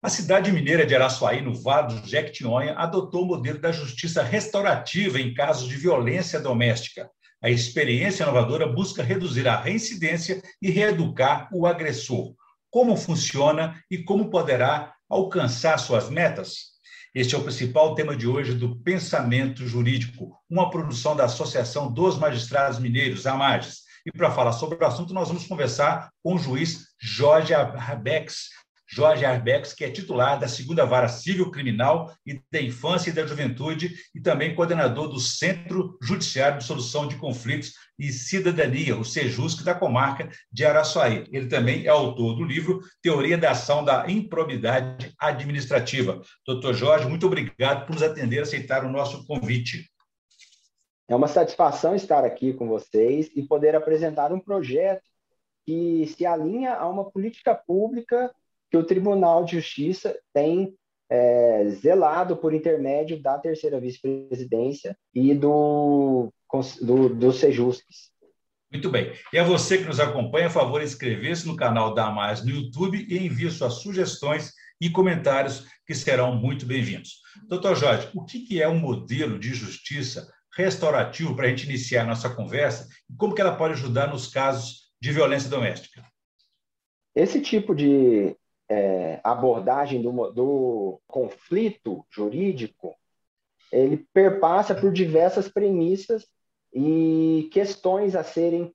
A cidade mineira de Araçuaí, no Vale do Jequitinhonha, adotou o modelo da justiça restaurativa em casos de violência doméstica. A experiência inovadora busca reduzir a reincidência e reeducar o agressor. Como funciona e como poderá alcançar suas metas? Este é o principal tema de hoje do Pensamento Jurídico, uma produção da Associação dos Magistrados Mineiros, AMAGES. E para falar sobre o assunto, nós vamos conversar com o juiz Jorge Arbex, Jorge Arbex, que é titular da segunda vara civil criminal e da infância e da juventude e também coordenador do Centro Judiciário de Solução de Conflitos e Cidadania, o SEJUSC, da comarca de Araçuaí. Ele também é autor do livro Teoria da Ação da Improbidade Administrativa. Doutor Jorge, muito obrigado por nos atender aceitar o nosso convite. É uma satisfação estar aqui com vocês e poder apresentar um projeto que se alinha a uma política pública que o Tribunal de Justiça tem é, zelado por intermédio da terceira vice-presidência e do, do, do Sejusques. Muito bem. E a você que nos acompanha, a favor, inscrever-se no canal da Mais no YouTube e envie suas sugestões e comentários que serão muito bem-vindos. Doutor Jorge, o que é um modelo de justiça restaurativo para a gente iniciar a nossa conversa e como que ela pode ajudar nos casos de violência doméstica? Esse tipo de é, abordagem do, do conflito jurídico, ele perpassa por diversas premissas e questões a serem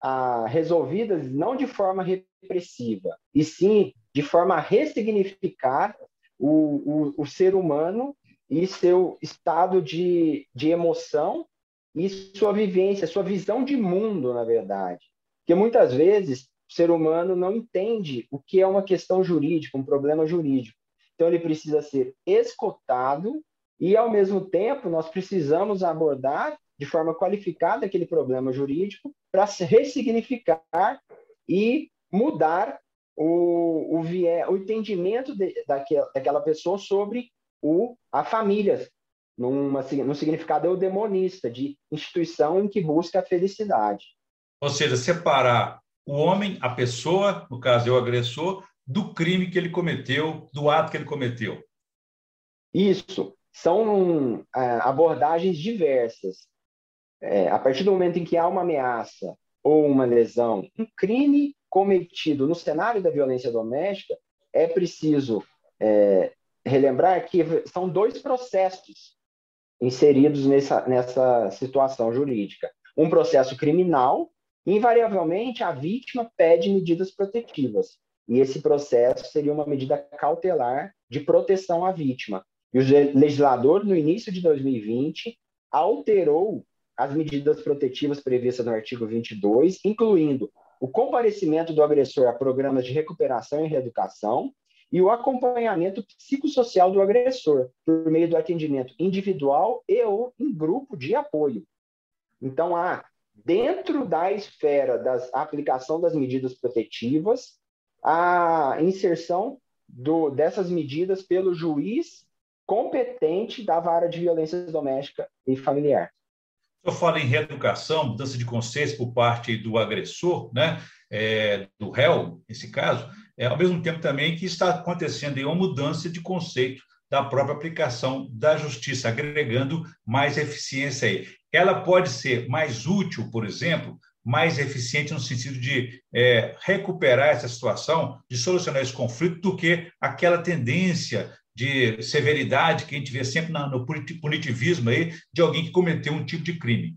a, resolvidas não de forma repressiva, e sim de forma a ressignificar o, o, o ser humano e seu estado de, de emoção e sua vivência, sua visão de mundo, na verdade. Porque muitas vezes ser humano não entende o que é uma questão jurídica, um problema jurídico. Então, ele precisa ser escutado e, ao mesmo tempo, nós precisamos abordar de forma qualificada aquele problema jurídico para ressignificar e mudar o, o, vié, o entendimento de, daquela, daquela pessoa sobre o, a família, numa, no significado eudemonista, de instituição em que busca a felicidade. Ou seja, separar o homem, a pessoa, no caso é o agressor, do crime que ele cometeu, do ato que ele cometeu. Isso. São é, abordagens diversas. É, a partir do momento em que há uma ameaça ou uma lesão, um crime cometido no cenário da violência doméstica, é preciso é, relembrar que são dois processos inseridos nessa, nessa situação jurídica. Um processo criminal, invariavelmente a vítima pede medidas protetivas. E esse processo seria uma medida cautelar de proteção à vítima. E o legislador, no início de 2020, alterou as medidas protetivas previstas no artigo 22, incluindo o comparecimento do agressor a programas de recuperação e reeducação e o acompanhamento psicossocial do agressor, por meio do atendimento individual e ou em grupo de apoio. Então, há dentro da esfera da aplicação das medidas protetivas, a inserção do, dessas medidas pelo juiz competente da vara de violência doméstica e familiar. Eu falo em reeducação, mudança de conceitos por parte do agressor, né, é, do réu, nesse caso, é, ao mesmo tempo também que está acontecendo uma mudança de conceito da própria aplicação da justiça, agregando mais eficiência aí. Ela pode ser mais útil, por exemplo, mais eficiente no sentido de é, recuperar essa situação, de solucionar esse conflito, do que aquela tendência de severidade que a gente vê sempre no punitivismo aí, de alguém que cometeu um tipo de crime.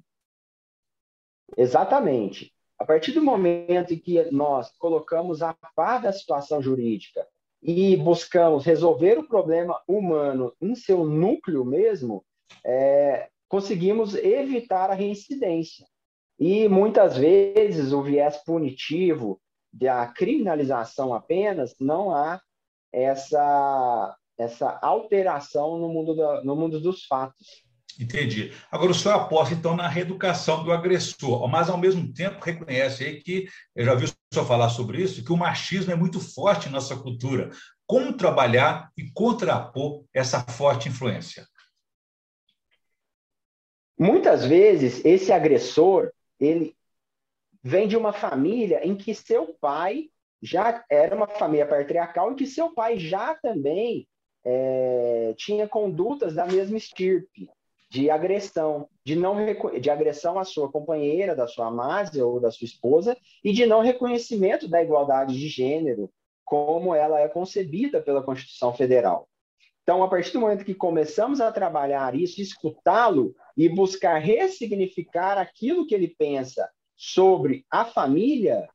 Exatamente. A partir do momento em que nós colocamos a par da situação jurídica e buscamos resolver o problema humano em seu núcleo mesmo, é, conseguimos evitar a reincidência. E muitas vezes o viés punitivo da criminalização apenas não há essa, essa alteração no mundo, no mundo dos fatos. Entendi. Agora, o senhor aposta, então, na reeducação do agressor, mas, ao mesmo tempo, reconhece aí que, eu já vi o senhor falar sobre isso, que o machismo é muito forte em nossa cultura. Como trabalhar e contrapor essa forte influência? Muitas vezes, esse agressor, ele vem de uma família em que seu pai já era uma família patriarcal e que seu pai já também é, tinha condutas da mesma estirpe de agressão, de não de agressão à sua companheira, da sua amada ou da sua esposa e de não reconhecimento da igualdade de gênero como ela é concebida pela Constituição Federal. Então, a partir do momento que começamos a trabalhar isso, escutá-lo e buscar ressignificar aquilo que ele pensa sobre a família,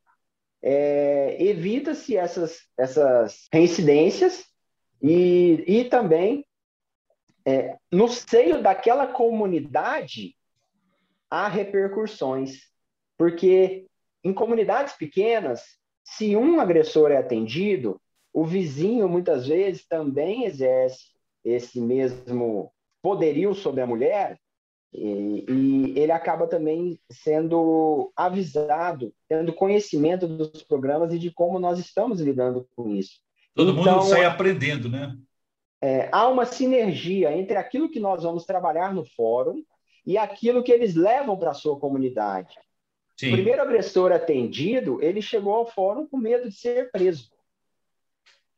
é, evita-se essas, essas reincidências e, e também é, no seio daquela comunidade há repercussões, porque em comunidades pequenas, se um agressor é atendido, o vizinho muitas vezes também exerce esse mesmo poderio sobre a mulher e, e, ele acaba também sendo avisado, tendo conhecimento dos programas e de como nós estamos lidando com isso. Todo então, mundo sai aprendendo, né? É, há uma sinergia entre aquilo que nós vamos trabalhar no fórum e aquilo que eles levam para a sua comunidade. Sim. O primeiro agressor atendido, ele chegou ao fórum com medo de ser preso.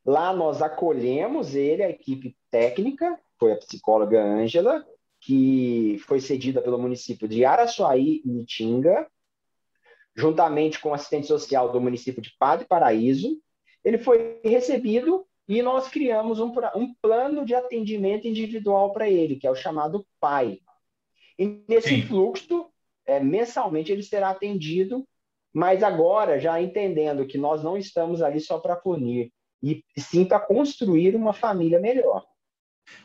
Lá nós acolhemos ele, a equipe técnica, foi a psicóloga Ângela, que foi cedida pelo município de Araçuaí e Itinga, juntamente com o assistente social do município de Padre Paraíso. Ele foi recebido e nós criamos um, um plano de atendimento individual para ele, que é o chamado PAI. E nesse Sim. fluxo, é, mensalmente ele será atendido, mas agora já entendendo que nós não estamos ali só para punir, e sim para construir uma família melhor.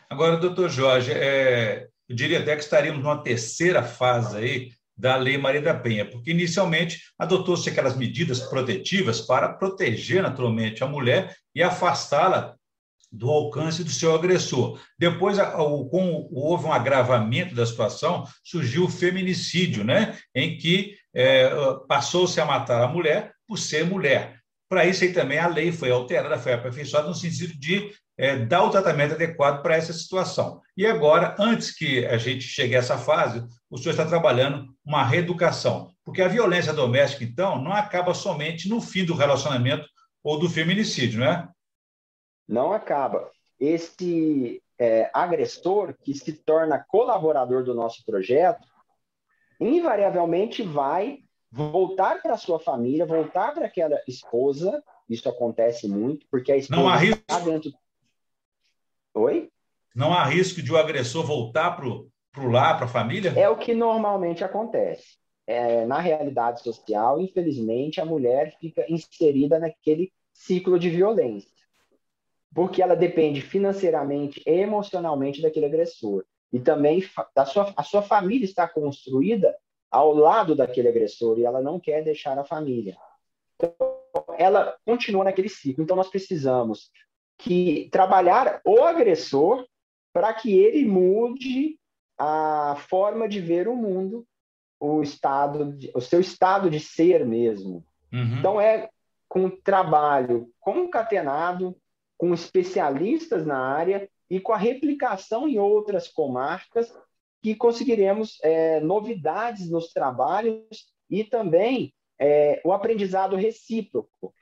Agora, doutor Jorge, é, eu diria até que estaríamos numa terceira fase aí da Lei Maria da Penha, porque inicialmente adotou-se aquelas medidas protetivas para proteger naturalmente a mulher e afastá-la do alcance do seu agressor. Depois, com houve um agravamento da situação, surgiu o feminicídio, né? em que é, passou-se a matar a mulher por ser mulher. Para isso aí também a lei foi alterada, foi aperfeiçoada no sentido de é, dar o tratamento adequado para essa situação. E agora, antes que a gente chegue a essa fase, o senhor está trabalhando uma reeducação, porque a violência doméstica, então, não acaba somente no fim do relacionamento ou do feminicídio, não é? Não acaba. Esse é, agressor que se torna colaborador do nosso projeto, invariavelmente vai voltar para sua família, voltar para aquela esposa. Isso acontece muito, porque a esposa não há risco. está dentro Oi? Não há risco de o agressor voltar para o lar, para a família? É o que normalmente acontece. É, na realidade social, infelizmente, a mulher fica inserida naquele ciclo de violência, porque ela depende financeiramente e emocionalmente daquele agressor. E também da sua, a sua família está construída ao lado daquele agressor e ela não quer deixar a família. Então, ela continua naquele ciclo. Então, nós precisamos que trabalhar o agressor para que ele mude a forma de ver o mundo, o estado, de, o seu estado de ser mesmo. Uhum. Então é com trabalho concatenado com especialistas na área e com a replicação em outras comarcas que conseguiremos é, novidades nos trabalhos e também é, o aprendizado recíproco.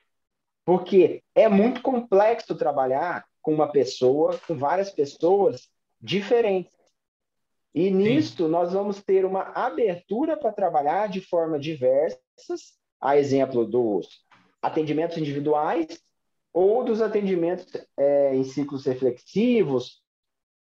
Porque é muito complexo trabalhar com uma pessoa, com várias pessoas diferentes. E nisto Sim. nós vamos ter uma abertura para trabalhar de forma diversas, a exemplo dos atendimentos individuais ou dos atendimentos é, em ciclos reflexivos,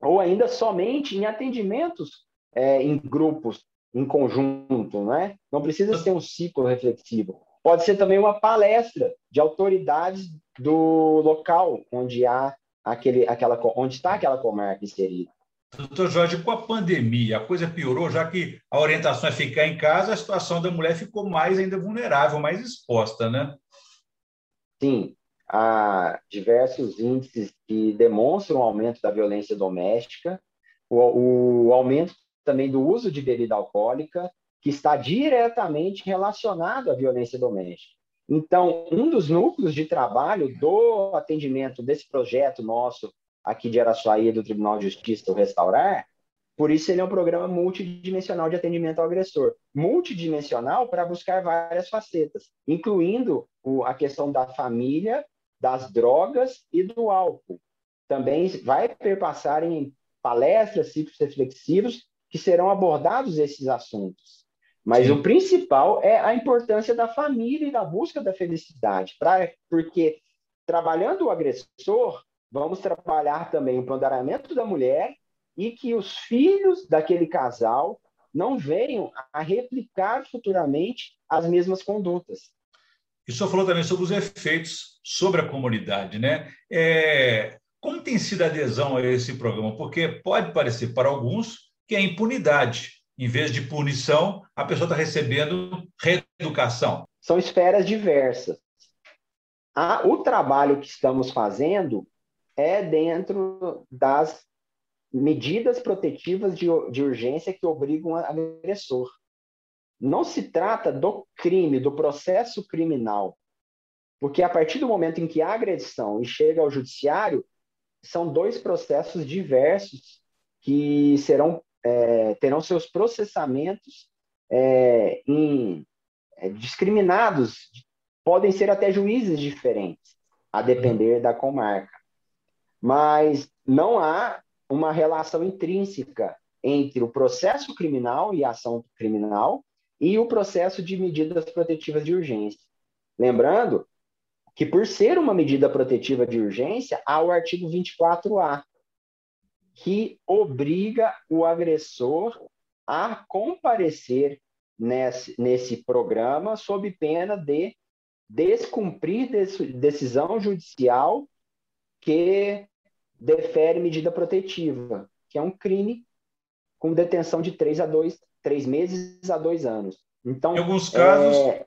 ou ainda somente em atendimentos é, em grupos, em conjunto, não é? Não precisa ser um ciclo reflexivo. Pode ser também uma palestra de autoridades do local onde há aquele, aquela, onde está aquela comarca inserida. Doutor Jorge, com a pandemia, a coisa piorou, já que a orientação é ficar em casa, a situação da mulher ficou mais ainda vulnerável, mais exposta, né? Sim, há diversos índices que demonstram o aumento da violência doméstica, o, o aumento também do uso de bebida alcoólica que está diretamente relacionado à violência doméstica. Então, um dos núcleos de trabalho do atendimento desse projeto nosso aqui de Araçuaí do Tribunal de Justiça, o Restaurar, Por isso ele é um programa multidimensional de atendimento ao agressor. Multidimensional para buscar várias facetas, incluindo a questão da família, das drogas e do álcool. Também vai perpassar em palestras, ciclos reflexivos, que serão abordados esses assuntos. Mas Sim. o principal é a importância da família e da busca da felicidade, pra, porque trabalhando o agressor, vamos trabalhar também o ponderamento da mulher e que os filhos daquele casal não venham a replicar futuramente as mesmas condutas. E senhor falou também sobre os efeitos sobre a comunidade, né? É, como tem sido a adesão a esse programa? Porque pode parecer para alguns que é impunidade, em vez de punição, a pessoa está recebendo reeducação. São esferas diversas. O trabalho que estamos fazendo é dentro das medidas protetivas de urgência que obrigam o agressor. Não se trata do crime, do processo criminal, porque a partir do momento em que a agressão chega ao judiciário, são dois processos diversos que serão é, terão seus processamentos é, em, é, discriminados, podem ser até juízes diferentes, a depender da comarca. Mas não há uma relação intrínseca entre o processo criminal e a ação criminal e o processo de medidas protetivas de urgência. Lembrando que, por ser uma medida protetiva de urgência, há o artigo 24A, que obriga o agressor a comparecer nesse, nesse programa sob pena de descumprir decisão judicial que defere medida protetiva, que é um crime com detenção de três a dois, três meses a dois anos. Então, em alguns casos, é...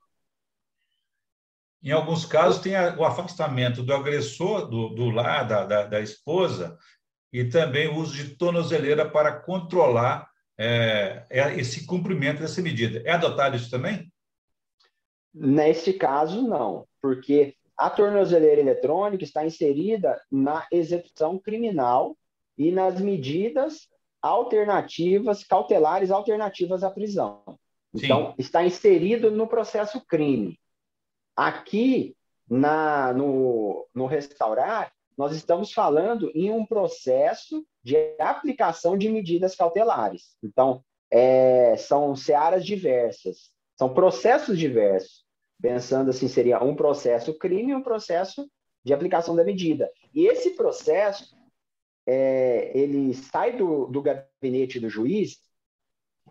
em alguns casos tem o afastamento do agressor do, do lar da, da, da esposa e também o uso de tornozeleira para controlar é, é, esse cumprimento dessa medida. É adotado isso também? Neste caso, não, porque a tornozeleira eletrônica está inserida na execução criminal e nas medidas alternativas, cautelares alternativas à prisão. Então, Sim. está inserido no processo crime. Aqui, na, no, no restaurar, nós estamos falando em um processo de aplicação de medidas cautelares. Então, é, são searas diversas, são processos diversos. Pensando assim, seria um processo crime e um processo de aplicação da medida. E esse processo, é, ele sai do, do gabinete do juiz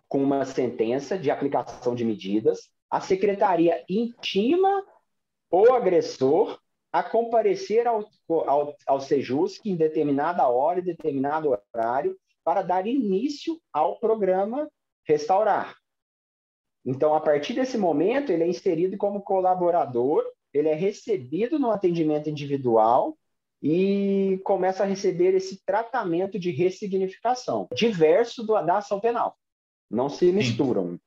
com uma sentença de aplicação de medidas, a secretaria intima o agressor a comparecer ao, ao, ao Sejusc em determinada hora e determinado horário para dar início ao programa Restaurar. Então, a partir desse momento, ele é inserido como colaborador, ele é recebido no atendimento individual e começa a receber esse tratamento de ressignificação, diverso do, da ação penal. Não se misturam.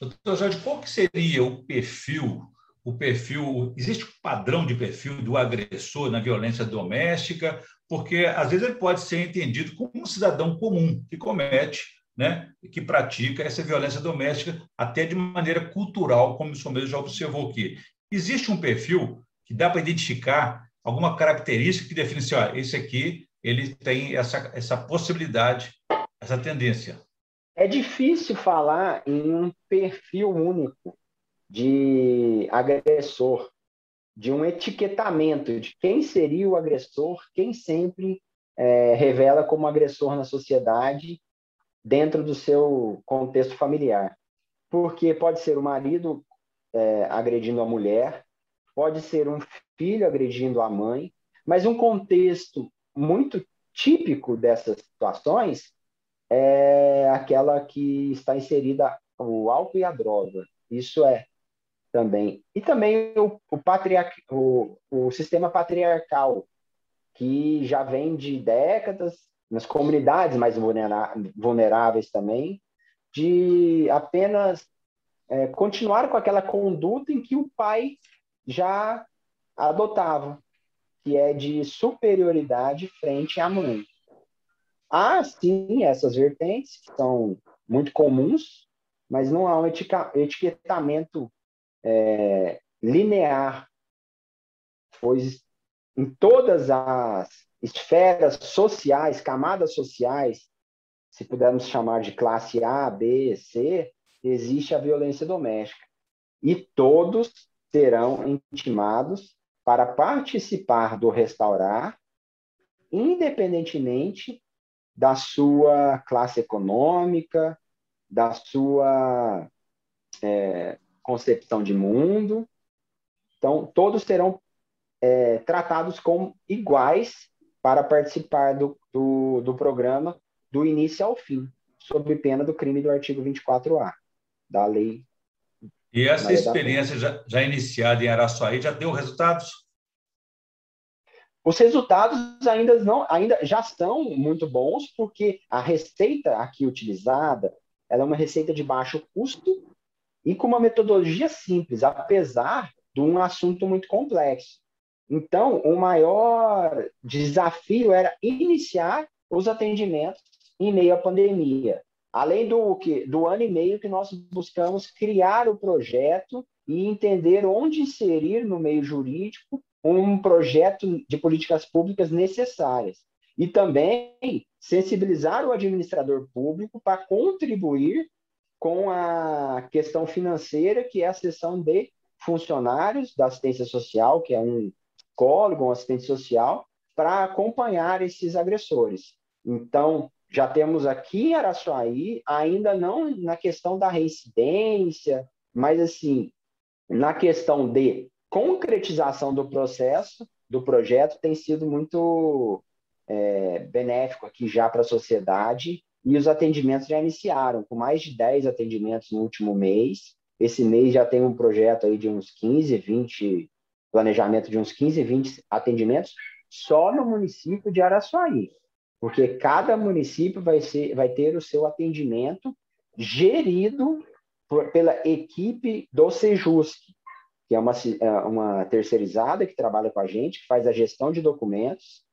Doutor Jorge, qual que seria o perfil o perfil, existe um padrão de perfil do agressor na violência doméstica, porque às vezes ele pode ser entendido como um cidadão comum que comete, né, que pratica essa violência doméstica até de maneira cultural, como o senhor mesmo já observou aqui. Existe um perfil que dá para identificar alguma característica que define assim, ó, esse aqui ele tem essa, essa possibilidade, essa tendência. É difícil falar em um perfil único de agressor, de um etiquetamento de quem seria o agressor, quem sempre é, revela como agressor na sociedade dentro do seu contexto familiar. Porque pode ser o marido é, agredindo a mulher, pode ser um filho agredindo a mãe, mas um contexto muito típico dessas situações é aquela que está inserida o álcool e a droga. Isso é também. E também o, o, patriar, o, o sistema patriarcal, que já vem de décadas, nas comunidades mais vulneráveis também, de apenas é, continuar com aquela conduta em que o pai já adotava, que é de superioridade frente à mãe. Há, sim, essas vertentes, que são muito comuns, mas não há um etiquetamento é, linear, pois em todas as esferas sociais, camadas sociais, se pudermos chamar de classe A, B, C, existe a violência doméstica. E todos serão intimados para participar do restaurar, independentemente da sua classe econômica, da sua é, concepção de mundo. Então, todos serão é, tratados como iguais para participar do, do, do programa do início ao fim, sob pena do crime do artigo 24A da lei. E essa experiência já, já iniciada em Araçuaí já deu resultados? Os resultados ainda não, ainda já estão muito bons, porque a receita aqui utilizada, ela é uma receita de baixo custo e com uma metodologia simples, apesar de um assunto muito complexo. Então, o maior desafio era iniciar os atendimentos em meio à pandemia. Além do que do ano e meio que nós buscamos criar o projeto e entender onde inserir no meio jurídico um projeto de políticas públicas necessárias. E também sensibilizar o administrador público para contribuir com a questão financeira, que é a sessão de funcionários da assistência social, que é um psicólogo, um assistente social, para acompanhar esses agressores. Então, já temos aqui em Araçuaí, ainda não na questão da reincidência, mas assim, na questão de concretização do processo, do projeto, tem sido muito é, benéfico aqui já para a sociedade e os atendimentos já iniciaram, com mais de 10 atendimentos no último mês. Esse mês já tem um projeto aí de uns 15, 20, planejamento de uns 15, 20 atendimentos só no município de Araçuaí porque cada município vai, ser, vai ter o seu atendimento gerido por, pela equipe do Sejusc, que é uma, é uma terceirizada que trabalha com a gente, que faz a gestão de documentos,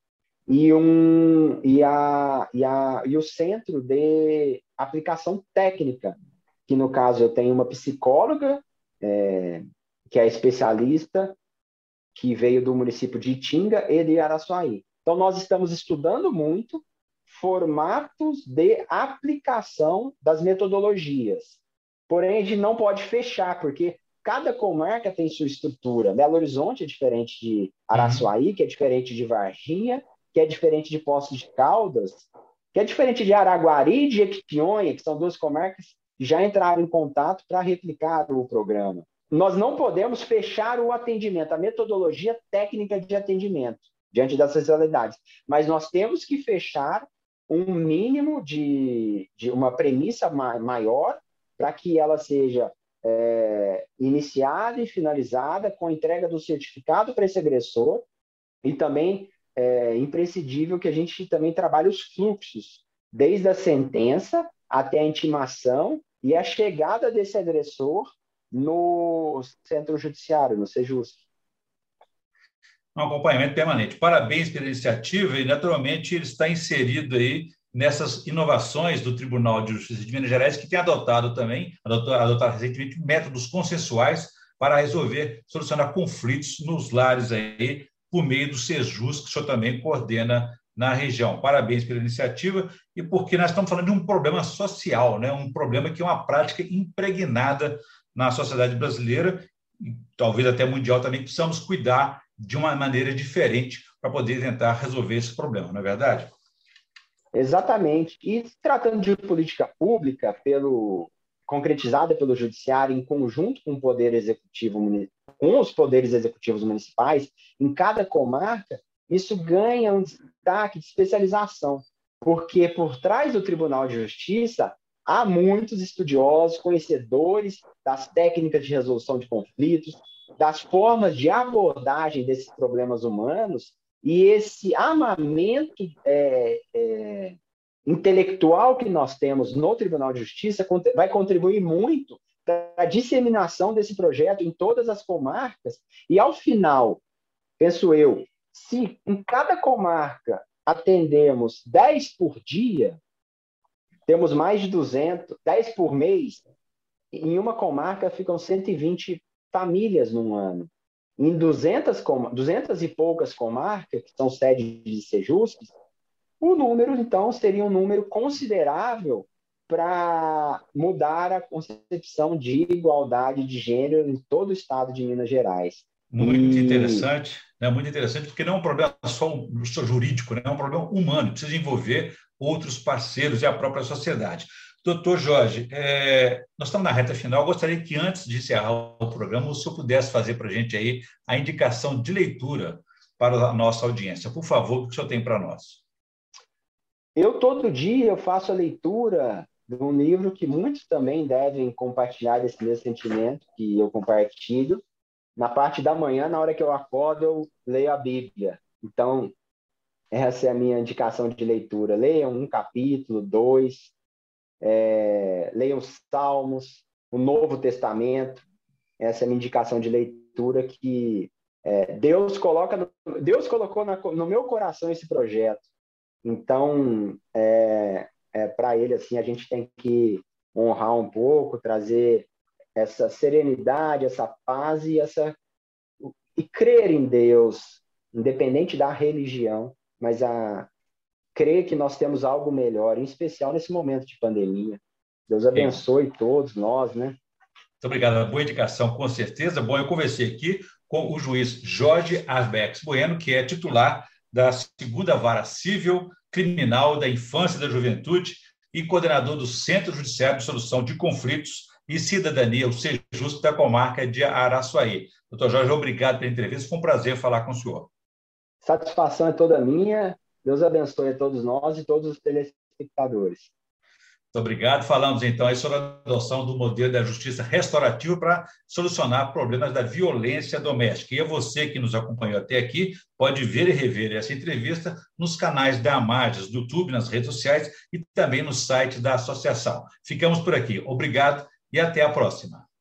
e, um, e, a, e, a, e o centro de aplicação técnica, que no caso eu tenho uma psicóloga, é, que é especialista, que veio do município de Itinga e de Araçuaí. Então, nós estamos estudando muito formatos de aplicação das metodologias. Porém, a gente não pode fechar, porque cada comarca tem sua estrutura. Belo Horizonte é diferente de Araçuaí, que é diferente de Varginha, que é diferente de Poços de Caldas, que é diferente de Araguari e de Equitinhonha, que são duas comarcas que já entraram em contato para replicar o programa. Nós não podemos fechar o atendimento, a metodologia técnica de atendimento diante dessas realidades. Mas nós temos que fechar um mínimo de, de uma premissa ma maior para que ela seja é, iniciada e finalizada com a entrega do certificado para esse agressor e também é imprescindível que a gente também trabalhe os fluxos, desde a sentença até a intimação e a chegada desse agressor no centro judiciário, no SEJUSC um acompanhamento permanente. Parabéns pela iniciativa e, naturalmente, ele está inserido aí nessas inovações do Tribunal de Justiça de Minas Gerais, que tem adotado também, adotado, recentemente, métodos consensuais para resolver, solucionar conflitos nos lares aí, por meio do SEJUS, que o senhor também coordena na região. Parabéns pela iniciativa e porque nós estamos falando de um problema social, né? um problema que é uma prática impregnada na sociedade brasileira e talvez até mundial também, precisamos cuidar de uma maneira diferente para poder tentar resolver esse problema, não é verdade? Exatamente. E tratando de política pública, pelo concretizada pelo judiciário em conjunto com o poder executivo com os poderes executivos municipais em cada comarca, isso ganha um destaque de especialização, porque por trás do Tribunal de Justiça há muitos estudiosos, conhecedores das técnicas de resolução de conflitos, das formas de abordagem desses problemas humanos e esse armamento é, é, intelectual que nós temos no Tribunal de Justiça vai contribuir muito para a disseminação desse projeto em todas as comarcas. E, ao final, penso eu, se em cada comarca atendemos 10 por dia, temos mais de 200, 10 por mês, em uma comarca ficam 120 famílias num ano. Em 200, 200 e poucas comarcas, que são sedes de Sejusc, o número, então, seria um número considerável para mudar a concepção de igualdade de gênero em todo o estado de Minas Gerais. Muito e... interessante, né? muito interessante, porque não é um problema só, só jurídico, né? é um problema humano, precisa envolver outros parceiros e a própria sociedade. Doutor Jorge, é, nós estamos na reta final. Eu gostaria que, antes de encerrar o programa, o senhor pudesse fazer para a gente aí a indicação de leitura para a nossa audiência. Por favor, o que o senhor tem para nós? Eu, todo dia, eu faço a leitura de um livro que muitos também devem compartilhar esse mesmo sentimento que eu compartilho. Na parte da manhã, na hora que eu acordo, eu leio a Bíblia. Então, essa é a minha indicação de leitura. Leiam um capítulo, dois, é, leiam os Salmos, o Novo Testamento. Essa é a minha indicação de leitura que é, Deus coloca, no, Deus colocou na, no meu coração esse projeto. Então, é, é para Ele assim a gente tem que honrar um pouco, trazer essa serenidade, essa paz e essa e crer em Deus, independente da religião, mas a crer que nós temos algo melhor, em especial nesse momento de pandemia. Deus abençoe Sim. todos nós, né? Muito obrigado. Boa indicação, com certeza. Bom, eu conversei aqui com o juiz Jorge Arbex Bueno, que é titular da segunda vara civil criminal da infância e da juventude e coordenador do Centro Judiciário de Solução de Conflitos e Cidadania, o Justo da comarca de Araçuaí. Doutor Jorge, obrigado pela entrevista. Foi um prazer falar com o senhor. Satisfação é toda minha. Deus abençoe a todos nós e todos os telespectadores. Muito obrigado. Falamos então aí sobre a adoção do modelo da justiça restaurativa para solucionar problemas da violência doméstica. E é você que nos acompanhou até aqui pode ver e rever essa entrevista nos canais da Amades, do YouTube, nas redes sociais e também no site da associação. Ficamos por aqui. Obrigado e até a próxima.